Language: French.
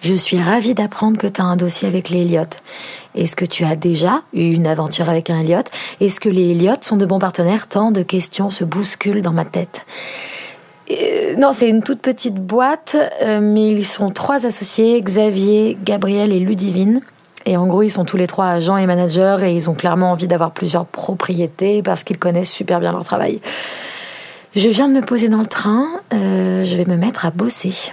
Je suis ravie d'apprendre que tu as un dossier avec les Elliott. Est-ce que tu as déjà eu une aventure avec un Elliott? Est-ce que les Elliott sont de bons partenaires? Tant de questions se bousculent dans ma tête. Euh, non, c'est une toute petite boîte, euh, mais ils sont trois associés, Xavier, Gabriel et Ludivine. Et en gros, ils sont tous les trois agents et managers et ils ont clairement envie d'avoir plusieurs propriétés parce qu'ils connaissent super bien leur travail. Je viens de me poser dans le train, euh, je vais me mettre à bosser.